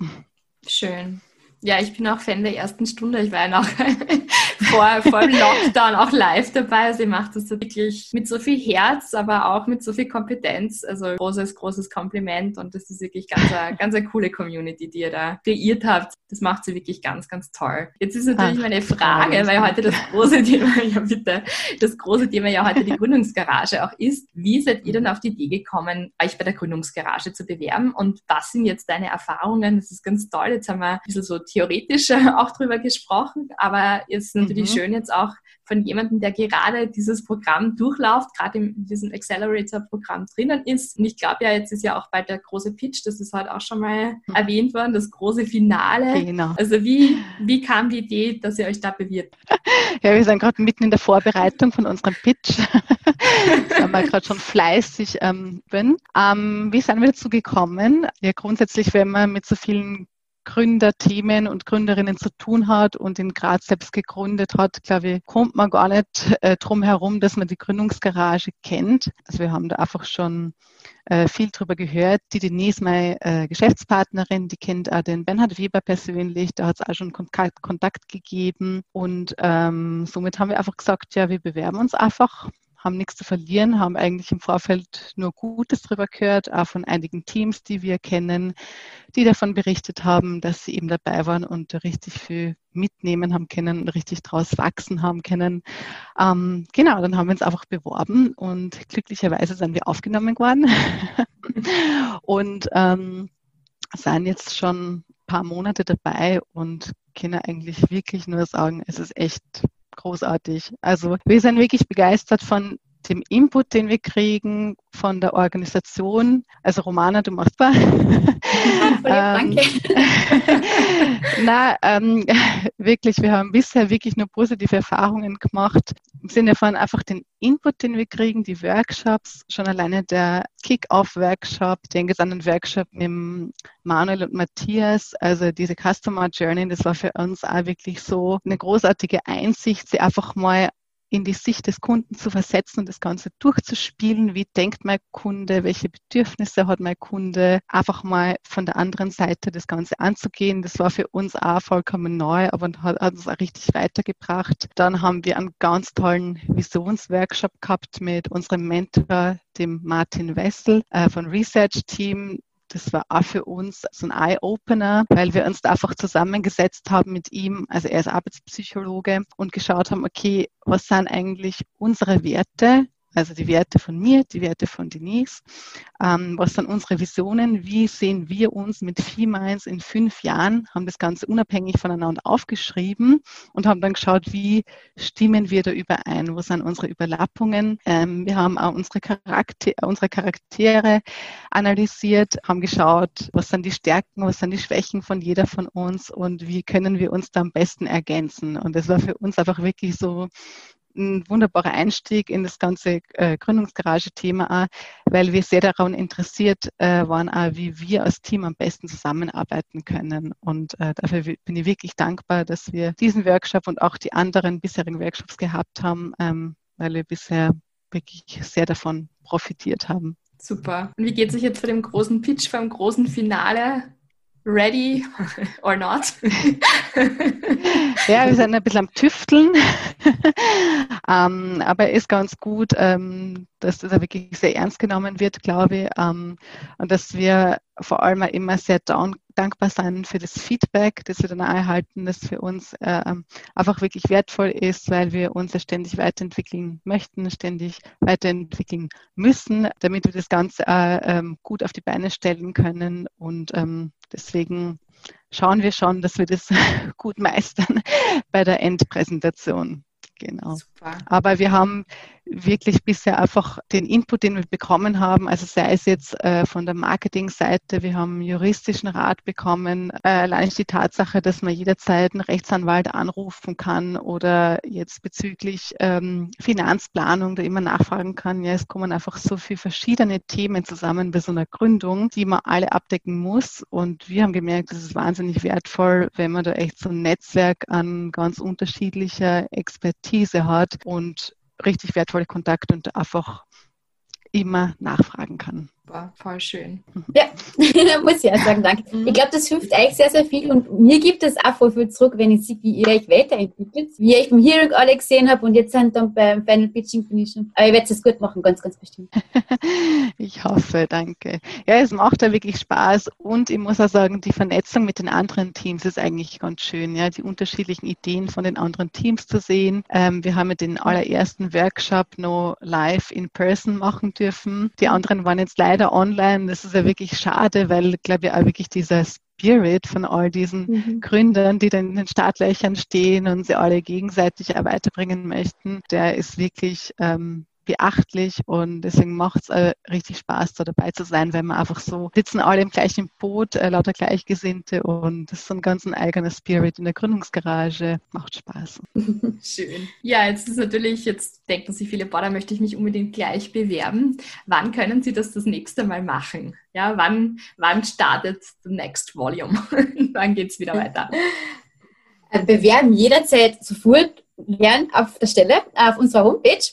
Schön.
Ja, ich bin auch Fan der ersten Stunde. Ich war ja noch vor, vor dem Lockdown auch live dabei. Also ihr macht das wirklich mit so viel Herz, aber auch mit so viel Kompetenz. Also großes, großes Kompliment und das ist wirklich ganz, eine, ganz eine coole Community, die ihr da kreiert habt. Das macht sie wirklich ganz, ganz toll. Jetzt ist natürlich Ach, meine Frage, weil heute das große Thema, ja bitte, das große Thema ja heute die Gründungsgarage auch ist. Wie seid ihr denn auf die Idee gekommen, euch bei der Gründungsgarage zu bewerben und was sind jetzt deine Erfahrungen? Das ist ganz toll. Jetzt haben wir ein bisschen so theoretisch auch drüber gesprochen, aber jetzt natürlich mhm. schön jetzt auch von jemandem, der gerade dieses Programm durchläuft, gerade in diesem Accelerator-Programm drinnen ist. Und ich glaube ja, jetzt ist ja auch bald der große Pitch, das ist heute auch schon mal mhm. erwähnt worden, das große Finale. Genau. Also wie, wie kam die Idee, dass ihr euch da bewirbt?
Ja, wir sind gerade mitten in der Vorbereitung von unserem Pitch. da haben wir gerade schon fleißig ähm, bin. Ähm, wie sind wir dazu gekommen? Ja, grundsätzlich, wenn man mit so vielen Gründerthemen und Gründerinnen zu tun hat und in Graz selbst gegründet hat, glaube ich, kommt man gar nicht äh, drum herum, dass man die Gründungsgarage kennt. Also wir haben da einfach schon äh, viel drüber gehört. Die Denise, meine äh, Geschäftspartnerin, die kennt auch den Bernhard Weber persönlich, da hat es auch schon Kontakt, gegeben und ähm, somit haben wir einfach gesagt, ja, wir bewerben uns einfach haben nichts zu verlieren, haben eigentlich im Vorfeld nur Gutes darüber gehört, auch von einigen Teams, die wir kennen, die davon berichtet haben, dass sie eben dabei waren und richtig viel mitnehmen haben können und richtig draus wachsen haben können. Ähm, genau, dann haben wir uns einfach beworben und glücklicherweise sind wir aufgenommen worden und ähm, sind jetzt schon ein paar Monate dabei und können eigentlich wirklich nur sagen, es ist echt großartig. Also wir sind wirklich begeistert von dem Input, den wir kriegen von der Organisation. Also Romana, du machst was.
Danke.
Ähm, na, ähm, wirklich, wir haben bisher wirklich nur positive Erfahrungen gemacht. Im Sinne von einfach den Input, den wir kriegen, die Workshops, schon alleine der Kick-Off-Workshop, den gesamten Workshop mit Manuel und Matthias, also diese Customer Journey, das war für uns auch wirklich so eine großartige Einsicht, sie einfach mal in die Sicht des Kunden zu versetzen und das Ganze durchzuspielen. Wie denkt mein Kunde? Welche Bedürfnisse hat mein Kunde? Einfach mal von der anderen Seite das Ganze anzugehen. Das war für uns auch vollkommen neu, aber hat, hat uns auch richtig weitergebracht. Dann haben wir einen ganz tollen Visionsworkshop gehabt mit unserem Mentor, dem Martin Wessel äh, von Research Team das war auch für uns so ein Eye-Opener, weil wir uns da einfach zusammengesetzt haben mit ihm, also er ist Arbeitspsychologe, und geschaut haben, okay, was sind eigentlich unsere Werte, also die Werte von mir, die Werte von Denise. Ähm, was sind unsere Visionen? Wie sehen wir uns mit Females in fünf Jahren? Haben das Ganze unabhängig voneinander aufgeschrieben und haben dann geschaut, wie stimmen wir da überein? Wo sind unsere Überlappungen? Ähm, wir haben auch unsere, Charakter unsere Charaktere analysiert, haben geschaut, was sind die Stärken, was sind die Schwächen von jeder von uns und wie können wir uns da am besten ergänzen? Und das war für uns einfach wirklich so ein wunderbarer Einstieg in das ganze äh, Gründungsgarage-Thema, weil wir sehr daran interessiert äh, waren, auch, wie wir als Team am besten zusammenarbeiten können. Und äh, dafür bin ich wirklich dankbar, dass wir diesen Workshop und auch die anderen bisherigen Workshops gehabt haben, ähm, weil wir bisher wirklich sehr davon profitiert haben.
Super. Und wie geht es sich jetzt vor dem großen Pitch, vor dem großen Finale? Ready or not?
ja, wir sind ein bisschen am Tüfteln, ähm, aber ist ganz gut, ähm, dass das wirklich sehr ernst genommen wird, glaube ich, ähm, und dass wir vor allem immer sehr dankbar sein für das Feedback, das wir dann auch erhalten, das für uns äh, einfach wirklich wertvoll ist, weil wir uns ja ständig weiterentwickeln möchten, ständig weiterentwickeln müssen, damit wir das Ganze äh, ähm, gut auf die Beine stellen können. Und ähm, deswegen schauen wir schon, dass wir das gut meistern bei der Endpräsentation. Genau. Super. Aber wir haben wirklich bisher einfach den Input, den wir bekommen haben, also sei es jetzt äh, von der Marketingseite, wir haben juristischen Rat bekommen, äh, allein die Tatsache, dass man jederzeit einen Rechtsanwalt anrufen kann oder jetzt bezüglich ähm, Finanzplanung da immer nachfragen kann. Ja, es kommen einfach so viele verschiedene Themen zusammen bei so einer Gründung, die man alle abdecken muss. Und wir haben gemerkt, es ist wahnsinnig wertvoll, wenn man da echt so ein Netzwerk an ganz unterschiedlicher Expertise hat und richtig wertvolle Kontakte und einfach immer nachfragen kann.
War voll schön.
Ja, muss ich auch sagen, danke. Mhm. Ich glaube, das hilft euch sehr, sehr viel und mir gibt es auch voll viel zurück, wenn ich sehe, wie ihr euch weiterentwickelt, wie ich beim Hearing alle gesehen habe und jetzt sind dann beim Final Pitching bin ich schon. Aber ich werde es gut machen, ganz, ganz bestimmt.
ich hoffe, danke. Ja, es macht ja wirklich Spaß und ich muss auch sagen, die Vernetzung mit den anderen Teams ist eigentlich ganz schön, ja, die unterschiedlichen Ideen von den anderen Teams zu sehen. Ähm, wir haben ja den allerersten Workshop noch live in person machen dürfen. Die anderen waren jetzt live leider online. Das ist ja wirklich schade, weil, glaube ich, auch wirklich dieser Spirit von all diesen mhm. Gründern, die dann in den Startlöchern stehen und sie alle gegenseitig auch weiterbringen möchten, der ist wirklich ähm, beachtlich und deswegen macht es äh, richtig Spaß, da dabei zu sein, weil wir einfach so sitzen alle im gleichen Boot, äh, lauter Gleichgesinnte und das ist so ein ganz ein eigener Spirit in der Gründungsgarage. Macht Spaß.
Schön. Ja, jetzt ist natürlich, jetzt denken sich viele, boah, da möchte ich mich unbedingt gleich bewerben. Wann können Sie das das nächste Mal machen? Ja, wann, wann startet the next volume? wann geht es wieder weiter?
Äh, bewerben jederzeit sofort gern auf der Stelle auf unserer Homepage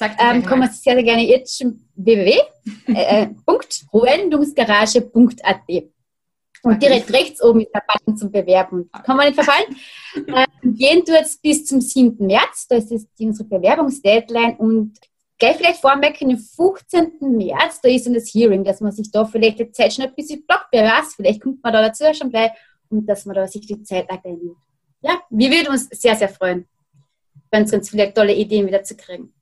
ähm, kann man sehr, sehr gerne jetzt www.ruendungsgarage.at äh, und direkt rechts oben ist der Button zum Bewerben. Kann man nicht verfallen. ähm, gehen tut es bis zum 7. März. Da ist unsere Bewerbungsdeadline. Und gleich vielleicht vormerken, am 15. März, da ist dann das Hearing, dass man sich da vielleicht die Zeit schon ein bisschen blockt, berast. Vielleicht kommt man da dazu schon gleich und dass man da sich die Zeit auch nimmt. Ja, wir würden uns sehr, sehr freuen, ganz, ganz viele tolle Ideen wieder zu kriegen.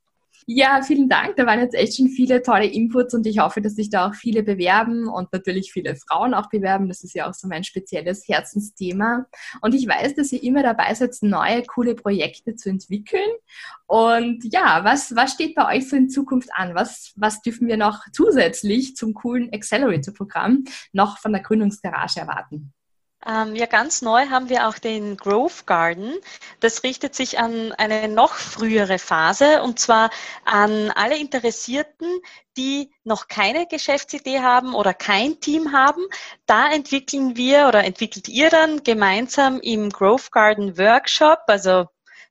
Ja, vielen Dank. Da waren jetzt echt schon viele tolle Inputs und ich hoffe, dass sich da auch viele bewerben und natürlich viele Frauen auch bewerben. Das ist ja auch so mein spezielles Herzensthema. Und ich weiß, dass ihr immer dabei seid, neue, coole Projekte zu entwickeln. Und ja, was, was steht bei euch so in Zukunft an? Was, was dürfen wir noch zusätzlich zum coolen Accelerator-Programm noch von der Gründungsgarage erwarten?
Ähm, ja, ganz neu haben wir auch den Grove Garden. Das richtet sich an eine noch frühere Phase und zwar an alle Interessierten, die noch keine Geschäftsidee haben oder kein Team haben. Da entwickeln wir oder entwickelt ihr dann gemeinsam im Grove Garden Workshop, also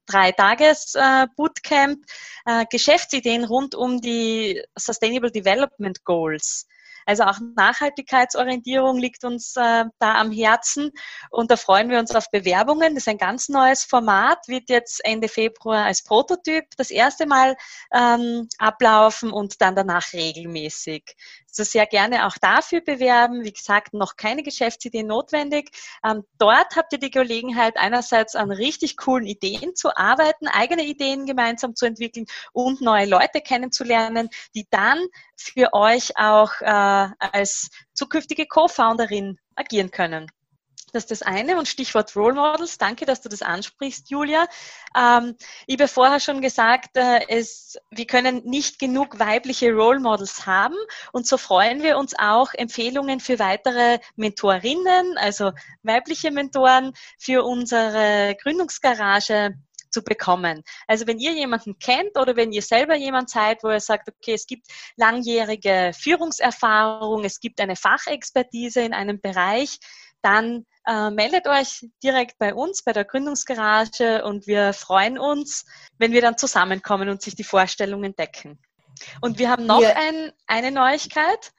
drei Tages äh, Bootcamp, äh, Geschäftsideen rund um die Sustainable Development Goals. Also auch Nachhaltigkeitsorientierung liegt uns äh, da am Herzen und da freuen wir uns auf Bewerbungen. Das ist ein ganz neues Format, wird jetzt Ende Februar als Prototyp das erste Mal ähm, ablaufen und dann danach regelmäßig. Also sehr gerne auch dafür bewerben. Wie gesagt, noch keine Geschäftsidee notwendig. Ähm, dort habt ihr die Gelegenheit, einerseits an richtig coolen Ideen zu arbeiten, eigene Ideen gemeinsam zu entwickeln und neue Leute kennenzulernen, die dann für euch auch äh, als zukünftige Co-Founderin agieren können. Das ist das eine. Und Stichwort Role Models. Danke, dass du das ansprichst, Julia. Ähm, ich habe vorher schon gesagt, äh, es, wir können nicht genug weibliche Role Models haben. Und so freuen wir uns auch, Empfehlungen für weitere Mentorinnen, also weibliche Mentoren für unsere Gründungsgarage zu bekommen. Also wenn ihr jemanden kennt oder wenn ihr selber jemand seid, wo ihr sagt, okay, es gibt langjährige Führungserfahrung, es gibt eine Fachexpertise in einem Bereich, dann äh, meldet euch direkt bei uns, bei der Gründungsgarage und wir freuen uns, wenn wir dann zusammenkommen und sich die Vorstellungen decken. Und wir haben noch ja. ein, eine Neuigkeit.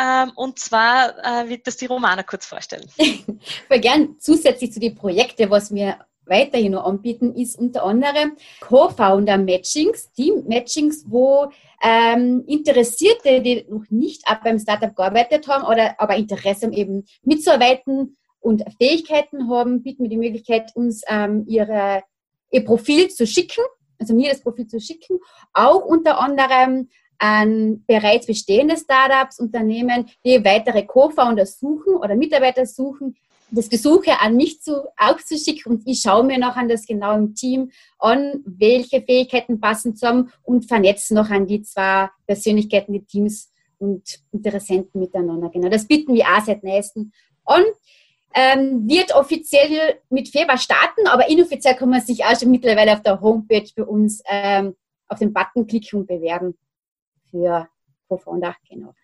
Ähm, und zwar äh, wird das die Romana kurz vorstellen.
Voll gern zusätzlich zu den Projekten, was wir weiterhin noch anbieten, ist unter anderem Co-Founder-Matchings, Team-Matchings, wo ähm, Interessierte, die noch nicht ab beim Startup gearbeitet haben oder aber Interesse haben, eben mitzuarbeiten und Fähigkeiten haben, bieten wir die Möglichkeit, uns ähm, ihre, ihr Profil zu schicken, also mir das Profil zu schicken, auch unter anderem an bereits bestehende Startups, Unternehmen, die weitere Co-Founder suchen oder Mitarbeiter suchen, das Gesuche an mich zu, auch zu schicken und ich schaue mir noch an das genau im Team an, welche Fähigkeiten passen zusammen und vernetze noch an die zwei Persönlichkeiten, die Teams und Interessenten miteinander. Genau, das bieten wir auch seit nächsten an. Ähm, wird offiziell mit Februar starten, aber inoffiziell kann man sich auch schon mittlerweile auf der Homepage für uns ähm, auf den Button klicken und bewerben für Co-Founder. Genau.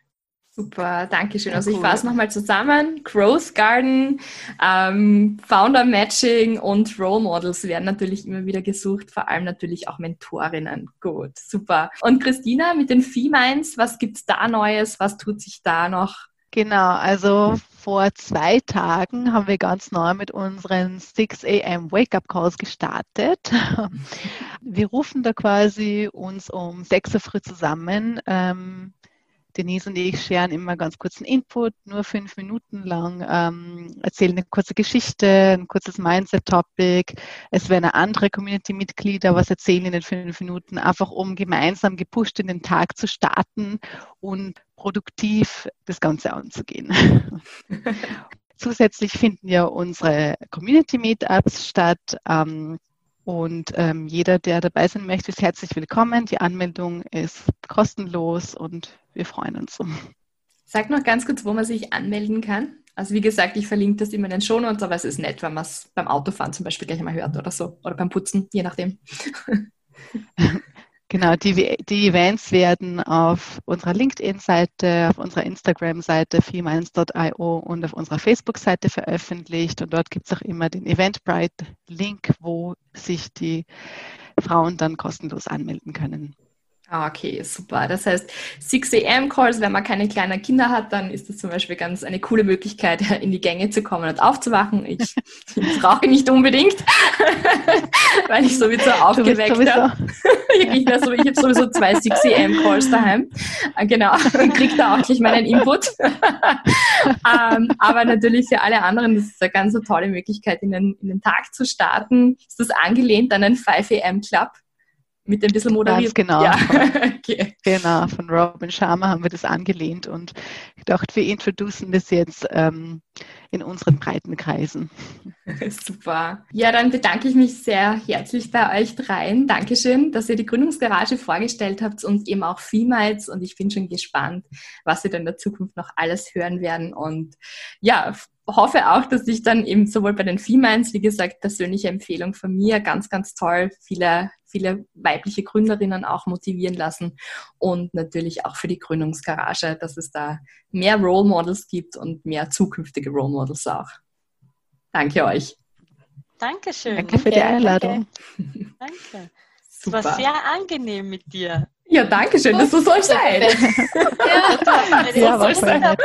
Super, danke schön. Also cool. ich fasse nochmal zusammen. Growth Garden, ähm, Founder Matching und Role Models werden natürlich immer wieder gesucht, vor allem natürlich auch Mentorinnen. Gut, super. Und Christina mit den Fee-Minds, was gibt's da Neues? Was tut sich da noch?
Genau, also vor zwei Tagen haben wir ganz neu mit unseren 6 a.m. Wake-up Calls gestartet. Wir rufen da quasi uns um 6 Uhr früh zusammen. Ähm, Denise und ich scheren immer ganz kurzen Input, nur fünf Minuten lang, ähm, erzählen eine kurze Geschichte, ein kurzes Mindset-Topic. Es werden andere Community-Mitglieder was erzählen in den fünf Minuten, einfach um gemeinsam gepusht in den Tag zu starten und produktiv das Ganze anzugehen. Zusätzlich finden ja unsere Community-Meetups statt. Ähm, und ähm, jeder, der dabei sein möchte, ist herzlich willkommen. Die Anmeldung ist kostenlos und wir freuen uns.
Sag noch ganz kurz, wo man sich anmelden kann. Also wie gesagt, ich verlinke das immer in den Shownotes, aber es ist nett, wenn man es beim Autofahren zum Beispiel gleich einmal hört oder so. Oder beim Putzen, je nachdem.
Genau, die, die Events werden auf unserer LinkedIn-Seite, auf unserer Instagram-Seite feminds.io und auf unserer Facebook-Seite veröffentlicht. Und dort gibt es auch immer den Eventbrite-Link, wo sich die Frauen dann kostenlos anmelden können.
Ah, okay, super. Das heißt, 6 a.m. Calls, wenn man keine kleinen Kinder hat, dann ist das zum Beispiel ganz eine coole Möglichkeit, in die Gänge zu kommen und aufzuwachen. Ich, ich brauche nicht unbedingt, weil ich sowieso aufgeweckt habe. Ich ich habe sowieso zwei 6 a.m. Calls daheim. Ah, genau. Und kriege da auch gleich meinen Input. ähm, aber natürlich für alle anderen, das ist eine ganz tolle Möglichkeit, in den, in den Tag zu starten. Ist das angelehnt an einen 5 a.m. Club? mit dem bisschen moderiert.
Ganz genau. Ja. okay. Genau, von Robin Sharma haben wir das angelehnt und gedacht, wir introducen das jetzt ähm, in unseren breiten Kreisen.
Super. Ja, dann bedanke ich mich sehr herzlich bei euch dreien. Dankeschön, dass ihr die Gründungsgarage vorgestellt habt und eben auch Females und ich bin schon gespannt, was wir dann in der Zukunft noch alles hören werden und ja, hoffe auch, dass ich dann eben sowohl bei den Females, wie gesagt, persönliche Empfehlung von mir, ganz, ganz toll, viele, viele weibliche Gründerinnen auch motivieren lassen und natürlich auch für die Gründungsgarage, dass es da mehr Role Models gibt und mehr zukünftige Role Models auch. Danke euch.
Dankeschön.
Danke für die Einladung.
Danke. danke. Es war sehr angenehm mit dir.
Ja, danke schön, das so soll sein.
ja, eine, ja, wunderbar,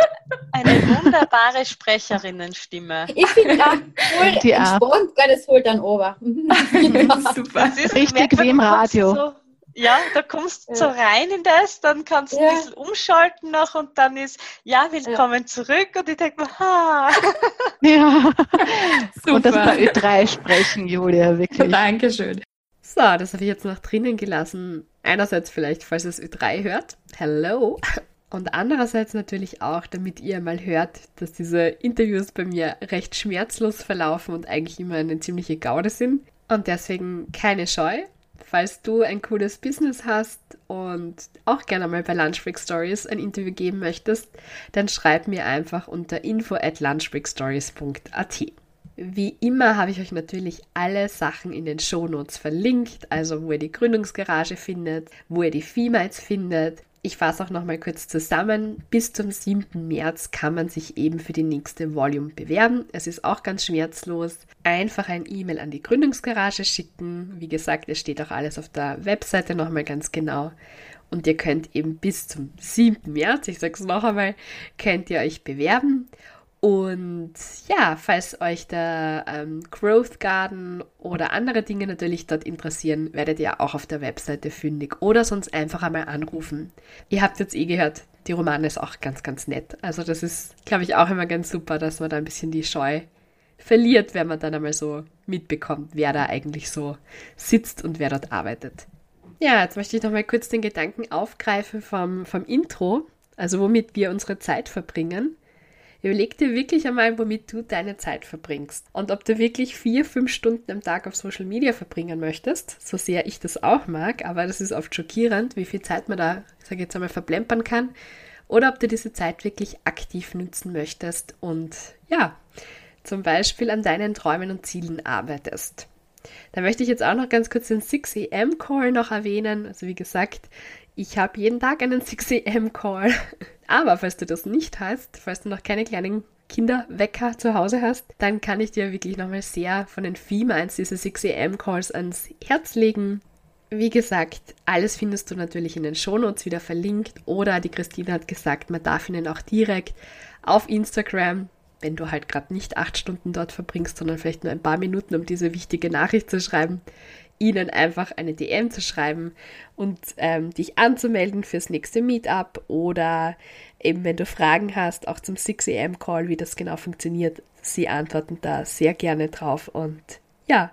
eine wunderbare Sprecherinnenstimme.
Ich finde auch cool, Die entspannt, das holt dann over.
Super. Richtig wie im Radio. So,
ja, da kommst du ja. so rein in das, dann kannst du ja. ein bisschen umschalten noch und dann ist, ja, willkommen ja. zurück und ich denke mir, ha.
Ja, Super. und das bei Ö3 sprechen, Julia, wirklich.
Dankeschön.
So, das habe ich jetzt noch drinnen gelassen. Einerseits vielleicht, falls es Ö3 hört. Hello. Und andererseits natürlich auch, damit ihr mal hört, dass diese Interviews bei mir recht schmerzlos verlaufen und eigentlich immer eine ziemliche Gaude sind. Und deswegen keine Scheu. Falls du ein cooles Business hast und auch gerne mal bei Lunchbreak Stories ein Interview geben möchtest, dann schreib mir einfach unter info at lunchbreakstories.at. Wie immer habe ich euch natürlich alle Sachen in den Shownotes verlinkt, also wo ihr die Gründungsgarage findet, wo ihr die Females findet. Ich fasse auch nochmal kurz zusammen. Bis zum 7. März kann man sich eben für die nächste Volume bewerben. Es ist auch ganz schmerzlos. Einfach ein E-Mail an die Gründungsgarage schicken. Wie gesagt, es steht auch alles auf der Webseite nochmal ganz genau. Und ihr könnt eben bis zum 7. März, ich sage es noch einmal, könnt ihr euch bewerben. Und ja, falls euch der ähm, Growth Garden oder andere Dinge natürlich dort interessieren, werdet ihr auch auf der Webseite fündig oder sonst einfach einmal anrufen. Ihr habt jetzt eh gehört, die Romane ist auch ganz, ganz nett. Also das ist, glaube ich, auch immer ganz super, dass man da ein bisschen die Scheu verliert, wenn man dann einmal so mitbekommt, wer da eigentlich so sitzt und wer dort arbeitet. Ja, jetzt möchte ich noch mal kurz den Gedanken aufgreifen vom, vom Intro, also womit wir unsere Zeit verbringen. Überleg dir wirklich einmal, womit du deine Zeit verbringst. Und ob du wirklich vier, fünf Stunden am Tag auf Social Media verbringen möchtest, so sehr ich das auch mag, aber das ist oft schockierend, wie viel Zeit man da, ich jetzt einmal, verplempern kann. Oder ob du diese Zeit wirklich aktiv nutzen möchtest und ja, zum Beispiel an deinen Träumen und Zielen arbeitest. Da möchte ich jetzt auch noch ganz kurz den 6 am Call noch erwähnen. Also wie gesagt, Ich habe jeden Tag einen 6 am Call. Aber falls du das nicht hast, falls du noch keine kleinen Kinderwecker zu Hause hast, dann kann ich dir wirklich nochmal sehr von den Females diese 6 am Calls ans Herz legen. Wie gesagt, alles findest du natürlich in den Shownotes wieder verlinkt oder die Christine hat gesagt, man darf ihnen auch direkt auf Instagram, wenn du halt gerade nicht acht Stunden dort verbringst, sondern vielleicht nur ein paar Minuten, um diese wichtige Nachricht zu schreiben, ihnen einfach eine DM zu schreiben und ähm, dich anzumelden fürs nächste Meetup oder eben wenn du Fragen hast, auch zum 6 am Call, wie das genau funktioniert. Sie antworten da sehr gerne drauf und ja,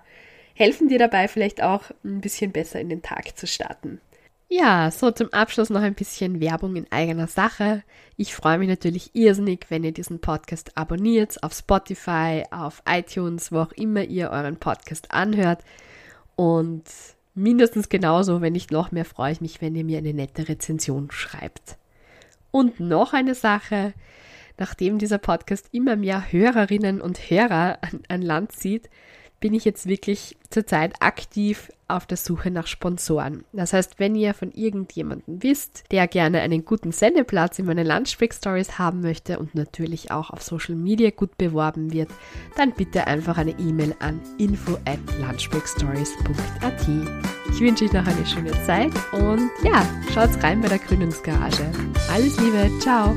helfen dir dabei vielleicht auch ein bisschen besser in den Tag zu starten. Ja, so zum Abschluss noch ein bisschen Werbung in eigener Sache. Ich freue mich natürlich irrsinnig, wenn ihr diesen Podcast abonniert auf Spotify, auf iTunes, wo auch immer ihr euren Podcast anhört. Und mindestens genauso, wenn nicht noch mehr, freue ich mich, wenn ihr mir eine nette Rezension schreibt. Und noch eine Sache, nachdem dieser Podcast immer mehr Hörerinnen und Hörer an, an Land zieht, bin ich jetzt wirklich zurzeit aktiv auf der Suche nach Sponsoren. Das heißt, wenn ihr von irgendjemandem wisst, der gerne einen guten Sendeplatz in meinen Lunchbreak Stories haben möchte und natürlich auch auf Social Media gut beworben wird, dann bitte einfach eine E-Mail an info at lunchbreakstories.at. Ich wünsche euch noch eine schöne Zeit und ja, schaut rein bei der Gründungsgarage. Alles Liebe, ciao!